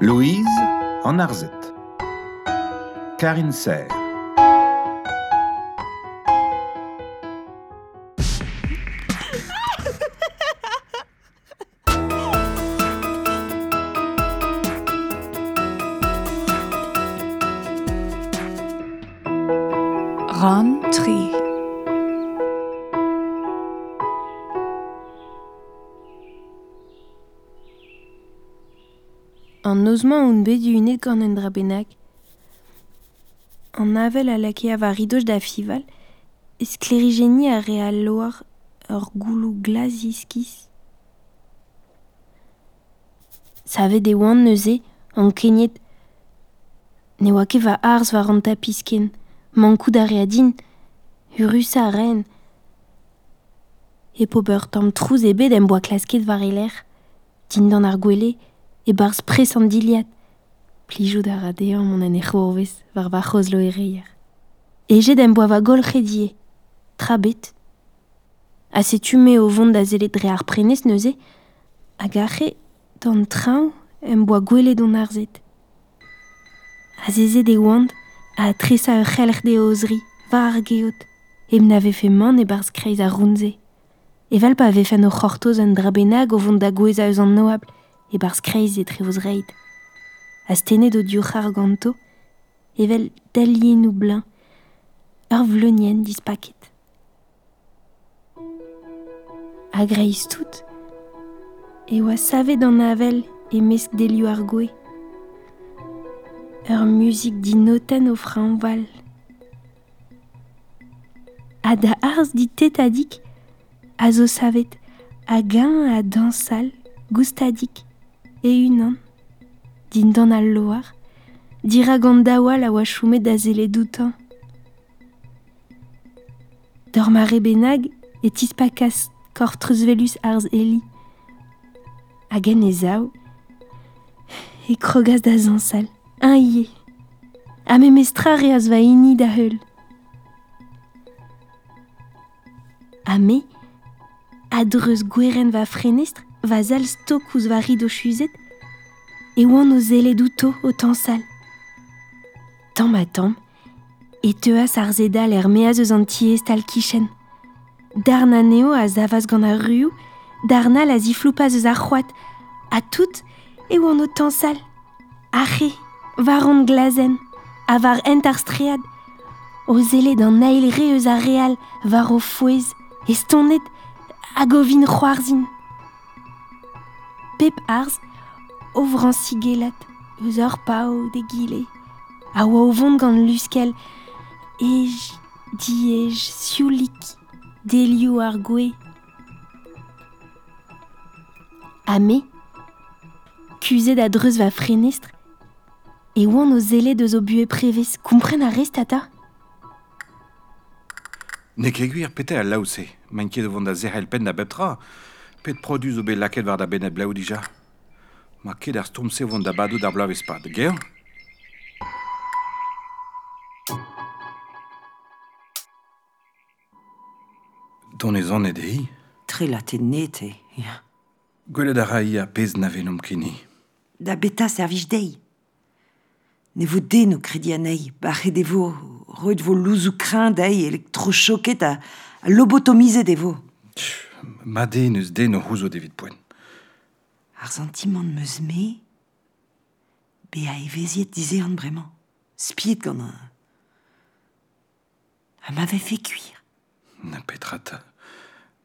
Louise en Arzette. Karine Serre. An nozman un bet unet gant un dra bennak. An avel a lake a va ridoz da fival, e sklerijeniñ a re al loar ur goulou glas iskis. Savet e oan neuze an kenyet, Ne oa ket va arz war an tapisken, mankout a re a a ren. E po beur tam trouz ebet em boa klasket var e din dan ar gwele, e barz pres an diliad. Plijou da radean mon an e c'hourvez war va lo e reier. Ejet em boa va gol redie, tra bet. A se tume o vont da zelet dre ar prenez neuze, a re, d'an traoù, em boa gwele d'on arzet. A zeze de wand, a tresa ur c'helc'h de ozri, va ar geot, em n'ave fe man e barz kreiz a runze. Evel pa vefen o c'hortoz an drabenag o vont da gweza eus an noabl, e barz kreiz e trevoz reid. A evel dalien ou blin, ur vleunien dispaket. A greiz tout, e oa savet an avel e mesk delio ar gwe. Ur di noten o fran val. A da arz di tetadik, a zo savet a gain dansal goustadik e-unan. Din dan al loar, dira gant daoual a oa choumet da zele doutan. Dor ma rebenag e tispakas kor treuzvelus arz eli. Hagen e zao, e krogaz da zansal, un ie. A me mestra re az va ini da heul. A me, a dreuz gweren va frenestr va zal sto kouz va rido chuzet, e oan o zele douto o tan sal. Tan a tam, e teas ar zedal er meaz eus an tiez tal kichen. Darna neo a zavaz gant ar ruou, darna la zifloupaz eus ar c'hoat, a tout e oan o tan sal. Ache, var an glazen, a var ent ar stread, o zele d'an ail re eus ar real, var o fouez, e stonet, a govin c'hoarzin. pep arz o vran sigelat eus ur pao de gile. A oa o vont gant luskel ej, diej, siulik delio ar gwe. A me, kuzet a dreuz va frenestr, e oan o zele deus o bue prevez, kompren a restata Ne keguir pete al laouse, manke devant da zerel pen da beptra, Pet produz zo bet laket war da benet blau dija Ma ket ar stomse vont da badou d'ar blav espad, ger Don ez an e Tre la te nete, ya. Gwelet a rai a pez na venom kini. Da beta servij dei. Ne vo den o kredi anei, bare de vo, reut vo louzou krin dei elektrochoket a, a lobotomize de vo. Tch. Den eus den o c'houzo devit poen. Ar sentiment meus me, be a eveziet dize an bremañ. Spiet gant an. A m'ave fait cuire. Na petrata,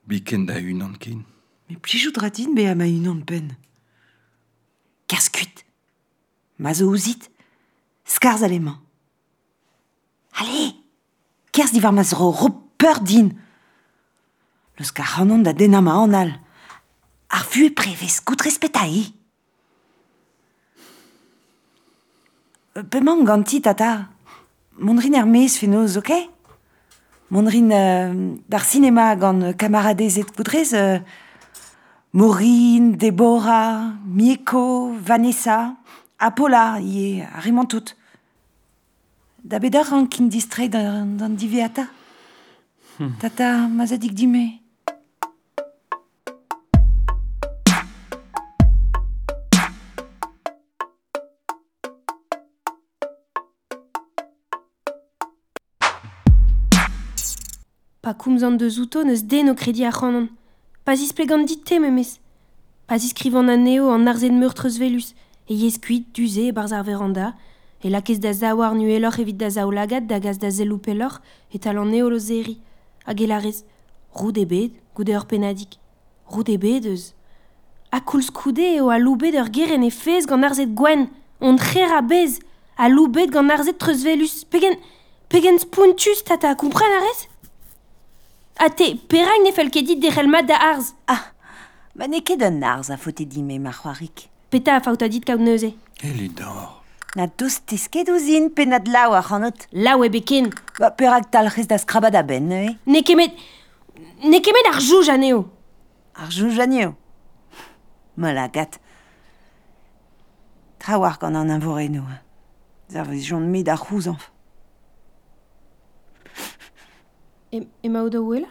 biken da unan kin. Me plijou dradin be a ma unan pen? Kaskut. Ma zo ouzit. Skarz alemañ. Allez Kerz di war ma zro peur din. Leus ka c'hanon da den ama an al. Ar vu e prevez kout respet a e. Pemañ ganti, tata. Mondrin er mez fenoz, ok Mondrin euh, d'ar cinema gant kamaradez et koudrez... Euh, Maureen, Deborah, Mieko, Vanessa, Apolla, ie, a rimant tout. Da bedar an kin distrait d'an diveata. Tata, ma zadik dime. Pacum de zutones deno credia ranan. Pas isplegandite memes. Pas iscrivant un neo en arzen meurtres velus. Et yescuit, dusé, et barzar veranda. Et la caisse d'azawar nuelor evit dazaulagat dagas dazelupelor et talan neolozeri. Agelares. Roudebed, goudeur pénadique. Roudebedez. Akulskude o e e e a loubed ur geren e fez gant gwen. On trer a bez. A loubed gant arzet treuzvelus. Pegen, spuntus tata, comprend arez? A te, perak ne falkedit derelma da arz. Ah, ma ne ket an arz a fote dime ma c'hoarik. Peta a faouta dit kaout neuze. Elidor. Na douz tesket ouzin pe na lau ar c'hanot. Lau e beken. Ba perak tal rez da skrabad a ben, ne? Ne kemet... Ne kemet ar jouj aneo. Ar jouj aneo Mol agat. Tra war gant an avorenou. Zervez jont mi ar c'houzanf. Imma udawila?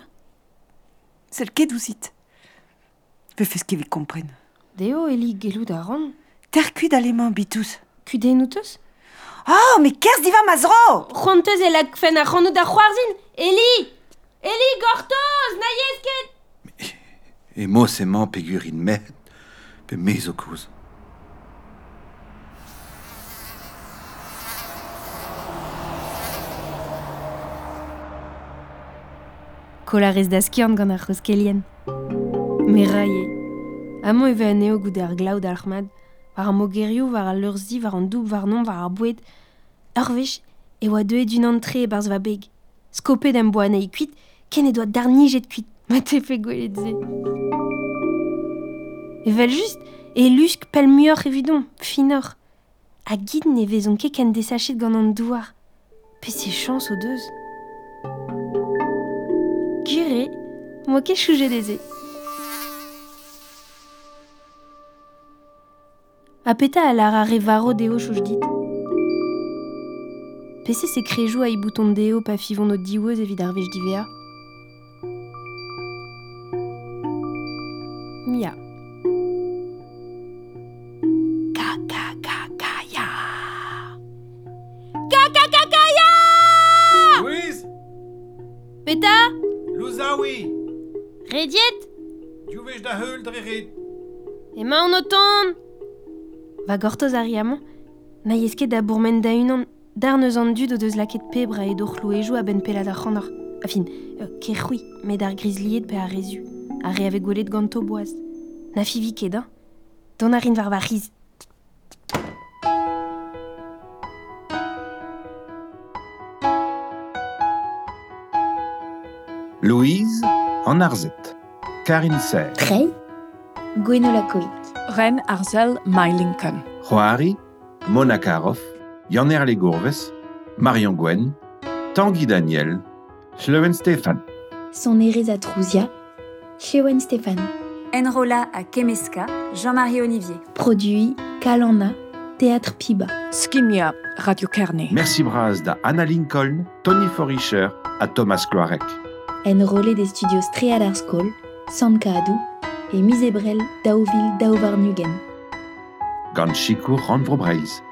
Selket usit. Befes kevet kompren. Deo eli gelou da ran. Ter kud aleman bitouz. Kudenn? Oh, mais qu'est-ce diva mazro Rontez et la Eli Eli, gortoz, naïesket Et moi, c'est man pegurin met, pe mezo kouz. kolarez da skiant gant ar c'hoskelien. Me raie. Amañ eve aneo goude ar glaud d'alchmad, war ar mogerioù, war ar lurzi, war an doub, war non, war ar boued. Ur vech, e oa deuet d'un antre e barz va beg. Skopet am boa anei kuit, ken e doa dar nijet kuit. Ma te fe gwelet ze. Evel just, e lusk pel muoc'h evidon, finor. A gid ne vezon ket ken desachet gant an douar. Pe se chans o deus. Juré, moi qu'est-ce que j'ai des Apeta alara revaro deo choujdit. PC se crejou ai bouton deo pa fivon no diweuz evit ar divea. Mia. Kaka! Louise! Peta! zaoui Rediet Diouvezh da heul dre red. Emañ an otan Va gortoz ar riamant, na yesket da bourmen da unan, dar neus an dud o deus laket pebra e dor louejo a ben pelad ar c'hanor. Afin, euh, kerchoui, met ar grisliet pe ar rezu, a re ave golet ganto boaz. Na fivi kedan, don ar in var va riz. Louise en Arzet. Karine Serre. Trey, Gwenola-Koik. Ren Arzel My Lincoln. Joari, Mona Karov, Yanner Gourves, Marion Gwen, Tanguy Daniel, Schlewen Stéphane. Son Ereza Trouzia, Chewen Stéphane. Enrola à Kemeska, Jean-Marie Olivier. Produit Kalana, Théâtre Piba. Skimia, Radio Kearney. Merci Braz da Anna Lincoln, Tony Forischer à Thomas Cloarec enrôlé des studios Strealarskål, Sandkaadu et Misebrel Daovil Daovarnugen. Ganchiku Randvobreis.